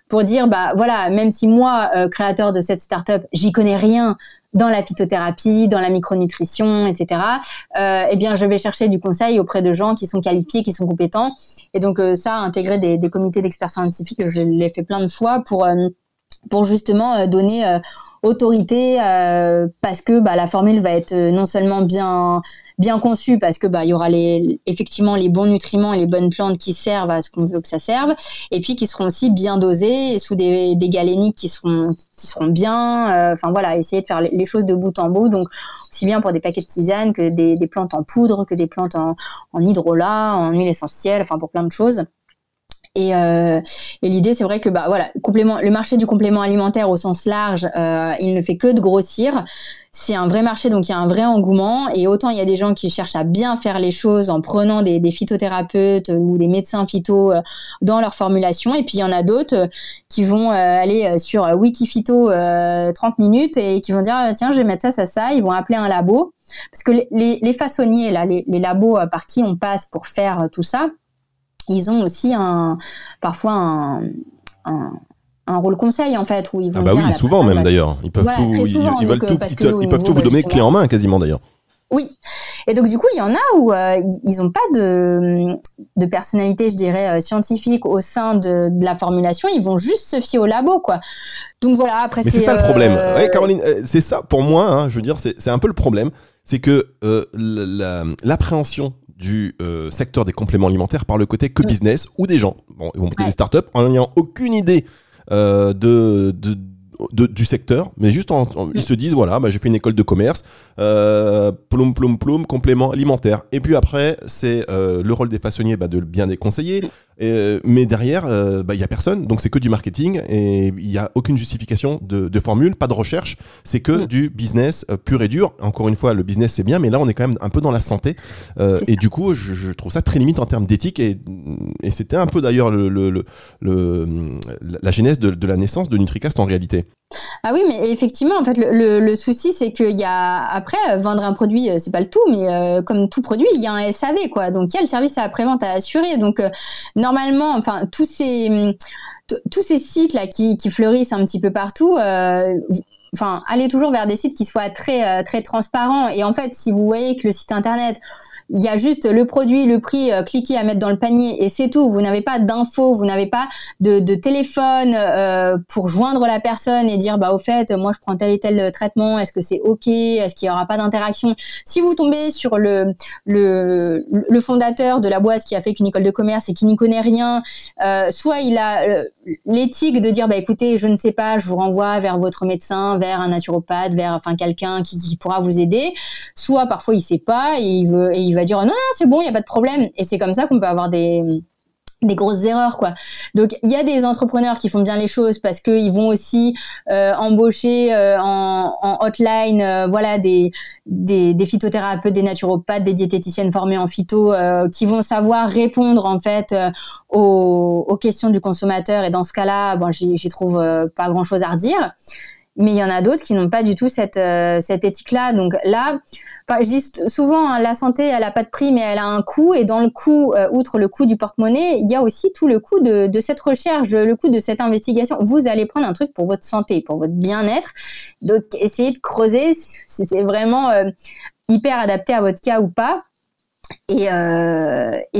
pour dire bah voilà même si moi euh, créateur de cette startup j'y connais rien dans la phytothérapie, dans la micronutrition, etc. Euh, eh bien, je vais chercher du conseil auprès de gens qui sont qualifiés, qui sont compétents. Et donc euh, ça, intégrer des, des comités d'experts scientifiques, je l'ai fait plein de fois pour pour justement donner autorité parce que bah, la formule va être non seulement bien bien conçu parce que bah il y aura les effectivement les bons nutriments et les bonnes plantes qui servent à ce qu'on veut que ça serve et puis qui seront aussi bien dosés sous des, des galéniques qui seront qui seront bien euh, enfin voilà essayer de faire les, choses de bout en bout donc aussi bien pour des paquets de tisane que des, des plantes en poudre que des plantes en, en hydrolat en huile essentielle enfin pour plein de choses et, euh, et l'idée, c'est vrai que bah voilà, le marché du complément alimentaire au sens large, euh, il ne fait que de grossir. C'est un vrai marché, donc il y a un vrai engouement. Et autant il y a des gens qui cherchent à bien faire les choses en prenant des, phytothérapeutes ou des médecins phyto euh, dans leur formulation, et puis il y en a d'autres qui vont euh, aller sur Wikiphyto 30 minutes et qui vont dire tiens, je vais mettre ça, ça, ça. Ils vont appeler un labo parce que les, les, façonniers là, les, les labos par qui on passe pour faire tout ça ils ont aussi un, parfois un, un, rôle conseil en fait où ils vont ah bah oui souvent même d'ailleurs. Ils peuvent tout ils, veulent tout, ils, peuvent tout vous donner clé en main quasiment d'ailleurs. Oui. Et donc du coup il y en a où euh, ils n'ont pas de, de personnalité je dirais euh, scientifique au sein de, de, la formulation. Ils vont juste se fier au labo quoi. Donc voilà après mais c'est ça le problème. euh, ouais, Caroline c'est ça pour moi hein, je veux dire c'est un peu le problème. C'est que l'appréhension du euh, secteur des compléments alimentaires par le côté que business ou des gens. Bon, ils vont monter des startups en n'ayant aucune idée euh, de, de du secteur, mais juste en, ils se disent voilà, bah, j'ai fait une école de commerce, euh, ploum ploum ploum, complément alimentaire. Et puis après, c'est euh, le rôle des façonniers bah, de bien les conseiller. Euh, mais derrière, euh, bah, il y a personne, donc c'est que du marketing et il n'y a aucune justification de, de, formule, pas de recherche, c'est que mm. du business pur et dur. Encore une fois, le business c'est bien, mais là on est quand même un peu dans la santé et du coup, je, je, trouve ça très limite en termes d'éthique et, et c'était un peu d'ailleurs le, le, le, la genèse de, de la naissance de Nutricast en réalité. Ah oui, mais effectivement, en fait, le, souci, c'est qu'il y a après vendre un produit, euh, c'est pas le tout, mais euh, comme tout produit, il y a un SAV, quoi. Donc il y a le service après-vente à assurer. Donc euh, normalement, enfin tous ces tous ces sites là qui, qui, fleurissent un petit peu partout enfin, allez toujours vers des sites qui soient très très transparents. Et en fait, si vous voyez que le site internet il y a juste le produit, le prix, euh, cliquez à mettre dans le panier et c'est tout. Vous n'avez pas d'infos, vous n'avez pas de, téléphone euh, pour joindre la personne et dire bah au fait, moi je prends tel et tel traitement, est-ce que c'est ok, est-ce qu'il y aura pas d'interaction? Si vous tombez sur le, le le fondateur de la boîte qui a fait qu'une école de commerce et qui n'y connaît rien, euh, soit il a euh, l'éthique de dire bah écoutez, je ne sais pas, je vous renvoie vers votre médecin, vers un naturopathe, vers enfin quelqu'un qui, pourra vous aider. Soit parfois il sait pas et il veut il va dire non, non, c'est bon, il n'y a pas de problème. Et c'est comme ça qu'on peut avoir des des grosses erreurs quoi. Donc il y a des entrepreneurs qui font bien les choses parce qu'ils vont aussi euh, embaucher euh, en, hotline euh, voilà des, des, des phytothérapeutes, des naturopathes, des diététiciennes formées en phyto qui vont savoir répondre en fait aux, aux, questions du consommateur et dans ce cas-là bon j'y trouve pas grand chose à redire mais il y en a d'autres qui n'ont pas du tout cette, euh, cette éthique-là. Donc là, je dis souvent, hein, la santé, elle n'a pas de prix, mais elle a un coût. Et dans le coût, euh, outre le coût du porte-monnaie, il y a aussi tout le coût de, cette recherche, le coût de cette investigation. Vous allez prendre un truc pour votre santé, pour votre bien-être. Donc, essayez de creuser si c'est vraiment euh, hyper adapté à votre cas ou pas. Et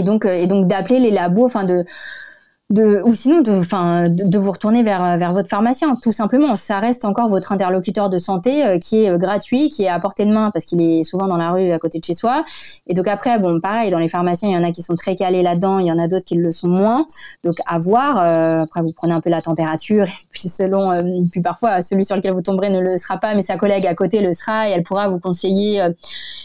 donc, et donc d'appeler les labos, enfin de ou sinon de, enfin, de, vous retourner vers, vers votre pharmacien, tout simplement. Ça reste encore votre interlocuteur de santé euh, qui est euh, gratuit, qui est à portée de main parce qu'il est souvent dans la rue à côté de chez soi. Et donc après, bon, pareil, dans les pharmaciens, il y en a qui sont très calés là-dedans, il y en a d'autres qui le sont moins. Donc à voir. Euh, après, vous prenez un peu la température et puis selon, puis parfois celui sur lequel vous tomberez ne le sera pas, mais sa collègue à côté le sera et elle pourra vous conseiller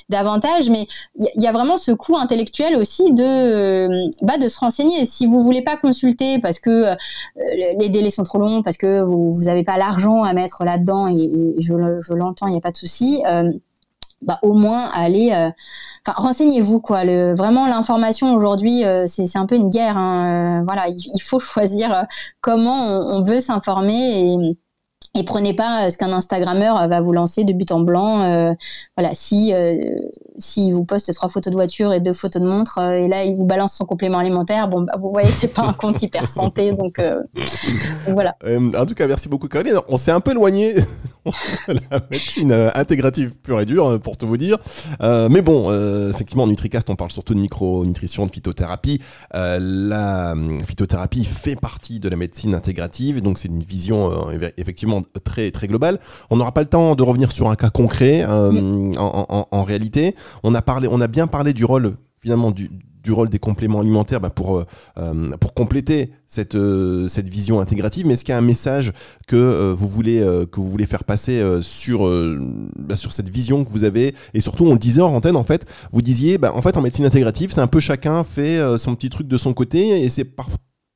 davantage. Mais il y, y, a vraiment ce coût intellectuel aussi de, bah, de se renseigner. Si vous voulez pas consulter parce que euh, les délais sont trop longs, parce que vous n'avez pas l'argent à mettre là-dedans, et, je, l'entends, il n'y a pas de souci. Euh, bah, au moins allez euh, renseignez-vous quoi vraiment l'information aujourd'hui c'est un peu une guerre hein. voilà il, faut <laughs> choisir comment on veut s'informer et et prenez pas euh, ce qu'un Instagrammeur euh, va vous lancer de but en blanc. Euh, voilà, si euh, si vous poste trois photos de voiture et deux photos de montre et là il vous balance son complément alimentaire, bon bah, vous voyez c'est pas un compte hyper santé <laughs> donc, voilà. en tout cas merci beaucoup Caroline. On s'est un peu éloigné <laughs> de la médecine intégrative pure et dure pour tout vous dire. mais bon effectivement en Nutricast on parle surtout de micronutrition, de phytothérapie. la phytothérapie fait partie de la médecine intégrative donc c'est une vision effectivement très très global. On n'aura pas le temps de revenir sur un cas concret. Euh, en, réalité, on a parlé, on a bien parlé du rôle finalement du, rôle des compléments alimentaires bah, pour, euh, euh, pour compléter cette, cette vision intégrative. Mais est-ce qu'il y a un message que, vous, voulez, que vous voulez faire passer sur, bah, sur cette vision que vous avez? Et surtout, on le disait en antenne, en fait, vous disiez, bah, en fait, en médecine intégrative, c'est un peu chacun fait son petit truc de son côté et c'est par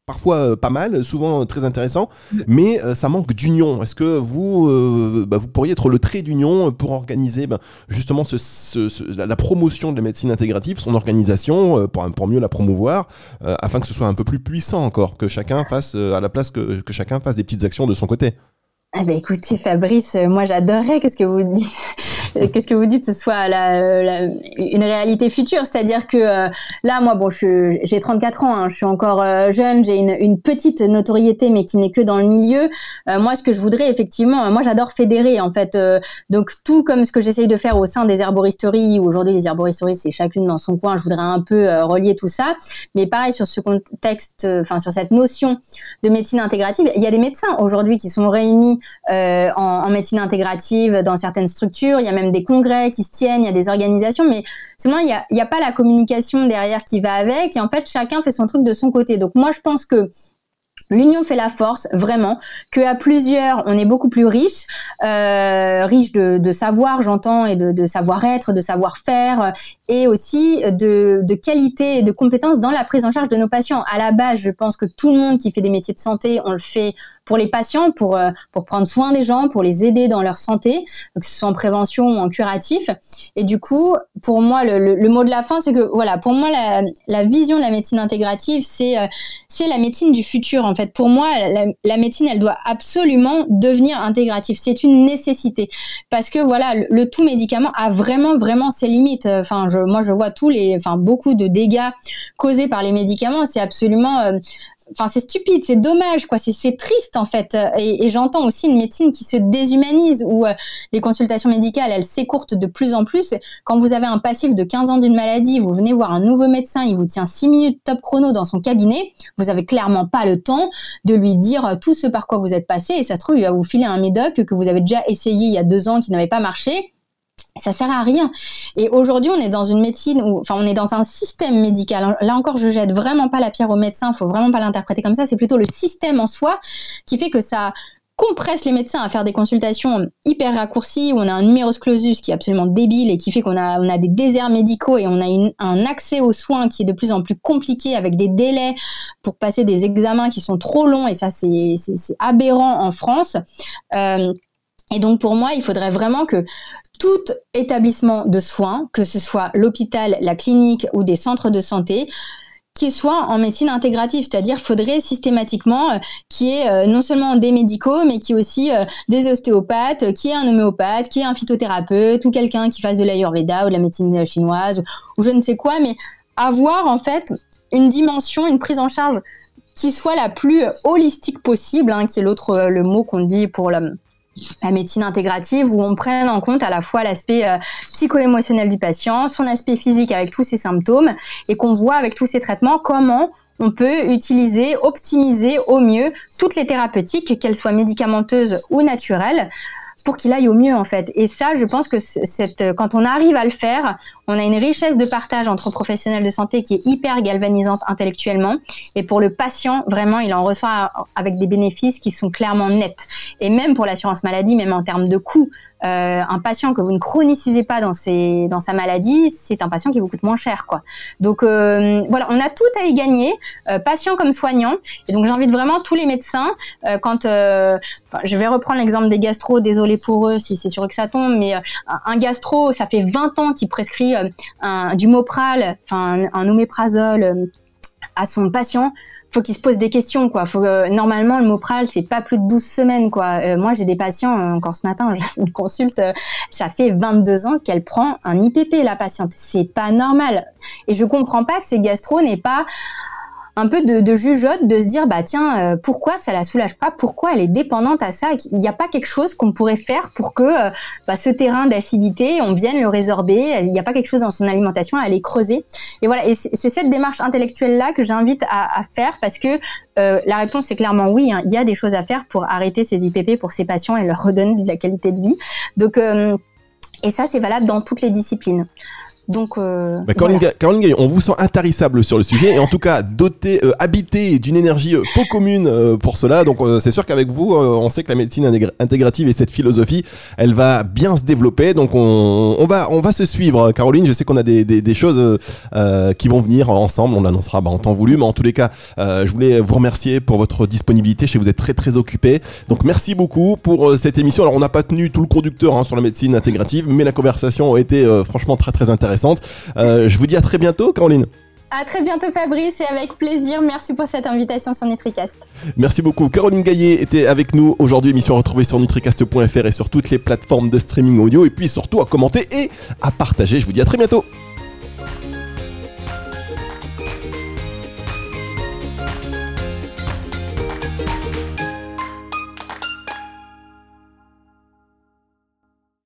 parfois euh, pas mal, souvent très intéressant, mais euh, ça manque d'union. Est-ce que vous, euh, bah, vous pourriez être le trait d'union pour organiser bah, justement la promotion de la médecine intégrative, son organisation, pour, mieux la promouvoir, afin que ce soit un peu plus puissant encore, que chacun fasse, à la place que, chacun fasse des petites actions de son côté? Ah bah écoutez Fabrice, moi j'adorerais ce que vous dites, qu'est-ce que vous dites, ce soit la, une réalité future, c'est-à-dire que euh, là, moi, bon, j'ai 34 ans, hein, je suis encore euh, jeune, j'ai une, petite notoriété, mais qui n'est que dans le milieu. Euh, moi, ce que je voudrais, effectivement, moi, j'adore fédérer, en fait. donc, tout comme ce que j'essaye de faire au sein des herboristeries, où aujourd'hui, les herboristeries, c'est chacune dans son coin, je voudrais un peu relier tout ça. Mais pareil, sur ce contexte, enfin, sur cette notion de médecine intégrative, il y a des médecins aujourd'hui qui sont réunis en, en médecine intégrative dans certaines structures. Il y a même des congrès qui se tiennent, il y a des organisations, mais sinon il n'y a, a pas la communication derrière qui va avec. Et en fait, chacun fait son truc de son côté. Donc moi, je pense que L'union fait la force, vraiment. Que à plusieurs, on est beaucoup plus riche, euh, riche de, savoir, j'entends, et de, de savoir-être, de savoir-faire, et aussi de, de qualité et de compétences dans la prise en charge de nos patients. À la base, je pense que tout le monde qui fait des métiers de santé, on le fait pour les patients, pour, euh, pour prendre soin des gens, pour les aider dans leur santé, que ce soit en prévention ou en curatif. Et du coup, pour moi, le, le, mot de la fin, c'est que, voilà, pour moi, la, la, vision de la médecine intégrative, c'est euh, c'est la médecine du futur, en fait. Pour moi, la, médecine, elle doit absolument devenir intégrative. C'est une nécessité. Parce que, voilà, le, le, tout médicament a vraiment, vraiment ses limites. Enfin, je, moi, je vois tous les, enfin, beaucoup de dégâts causés par les médicaments. C'est absolument euh, enfin c'est stupide, c'est dommage quoi, c'est triste en fait. Et, j'entends aussi une médecine qui se déshumanise où les consultations médicales elles s'écourtent de plus en plus. Quand vous avez un passif de 15 ans d'une maladie, vous venez voir un nouveau médecin, il vous tient 6 minutes top chrono dans son cabinet, vous avez clairement pas le temps de lui dire tout ce par quoi vous êtes passé et ça se trouve il va vous filer un médoc que vous avez déjà essayé il y a deux ans qui n'avait pas marché ça sert à rien. Et aujourd'hui, on est dans une médecine où, enfin, on est dans un système médical. Là encore, je jette vraiment pas la pierre au médecin. Faut vraiment pas l'interpréter comme ça. C'est plutôt le système en soi qui fait que ça compresse les médecins à faire des consultations hyper raccourcies où on a un numerus clausus qui est absolument débile et qui fait qu'on a, on a des déserts médicaux et on a un accès aux soins qui est de plus en plus compliqué avec des délais pour passer des examens qui sont trop longs et ça c'est aberrant en France. Euh, et donc pour moi, il faudrait vraiment que tout établissement de soins, que ce soit l'hôpital, la clinique ou des centres de santé, qui soit en médecine intégrative, c'est-à-dire faudrait systématiquement euh, qu'il y ait euh, non seulement des médicaux, mais qui aussi euh, des ostéopathes, qui ait un homéopathe, qui ait un phytothérapeute ou quelqu'un qui fasse de l'ayurveda ou de la médecine chinoise ou, je ne sais quoi, mais avoir en fait une dimension, une prise en charge qui soit la plus holistique possible, hein, qui est l'autre le mot qu'on dit pour la la médecine intégrative où on prenne en compte à la fois l'aspect euh, psycho-émotionnel du patient, son aspect physique avec tous ses symptômes et qu'on voit avec tous ces traitements comment on peut utiliser, optimiser au mieux toutes les thérapeutiques, qu'elles soient médicamenteuses ou naturelles, pour qu'il aille au mieux en fait. Et ça, je pense que cette, quand on arrive à le faire, on a une richesse de partage entre professionnels de santé qui est hyper galvanisante intellectuellement. Et pour le patient, vraiment, il en reçoit avec des bénéfices qui sont clairement nets. Et même pour l'assurance maladie, même en termes de coûts, euh, un patient que vous ne chronicisez pas dans, sa maladie, c'est un patient qui vous coûte moins cher. Donc euh, voilà, on a tout à y gagner, euh, patient comme soignant. Et donc j'invite vraiment tous les médecins, quand je vais reprendre l'exemple des gastro, désolé pour eux si c'est sûr que ça tombe, mais un gastro, ça fait 20 ans qu'il prescrit du Mopral, un, un oméprazole à son patient faut qu'il se pose des questions quoi. Faut normalement le Mopral c'est pas plus de 12 semaines quoi. Euh, moi j'ai des patients euh, encore ce matin, <laughs> je me consulte, euh, ça fait 22 ans qu'elle prend un IPP la patiente. C'est pas normal. Et je comprends pas que ces gastro n'aient pas un peu de, jugeote, de se dire bah tiens euh, pourquoi ça la soulage pas, pourquoi elle est dépendante à ça, il n'y a pas quelque chose qu'on pourrait faire pour que euh, bah, ce terrain d'acidité on vienne le résorber, il n'y a pas quelque chose dans son alimentation à aller creuser. Et voilà, et c'est cette démarche intellectuelle là que j'invite à, à, faire parce que euh, la réponse c'est clairement oui, hein, il y a des choses à faire pour arrêter ces IPP pour ces patients et leur redonner de la qualité de vie. Donc et ça c'est valable dans toutes les disciplines. Donc, euh, bah, Caroline, Gaillon, on vous sent intarissable sur le sujet et en tout cas doté, euh, habité d'une énergie euh, peu commune euh, pour cela. Donc c'est sûr qu'avec vous, on sait que la médecine intégrative et cette philosophie, elle va bien se développer. Donc on, on va, on va se suivre, Caroline. Je sais qu'on a des, des, des choses qui vont venir ensemble. On l'annoncera bah, en temps voulu, mais en tous les cas, je voulais vous remercier pour votre disponibilité. Je sais que vous êtes très très occupé. Donc merci beaucoup pour cette émission. Alors on n'a pas tenu tout le conducteur hein, sur la médecine intégrative, mais la conversation a été franchement très très intéressante. Euh, je vous dis à très bientôt, Caroline. À très bientôt Fabrice et avec plaisir. Merci pour cette invitation sur Nutricast. Merci beaucoup. Caroline Gaillet était avec nous aujourd'hui. Émission retrouvée sur nutricast.fr et sur toutes les plateformes de streaming audio. Et puis surtout à commenter et à partager. Je vous dis à très bientôt.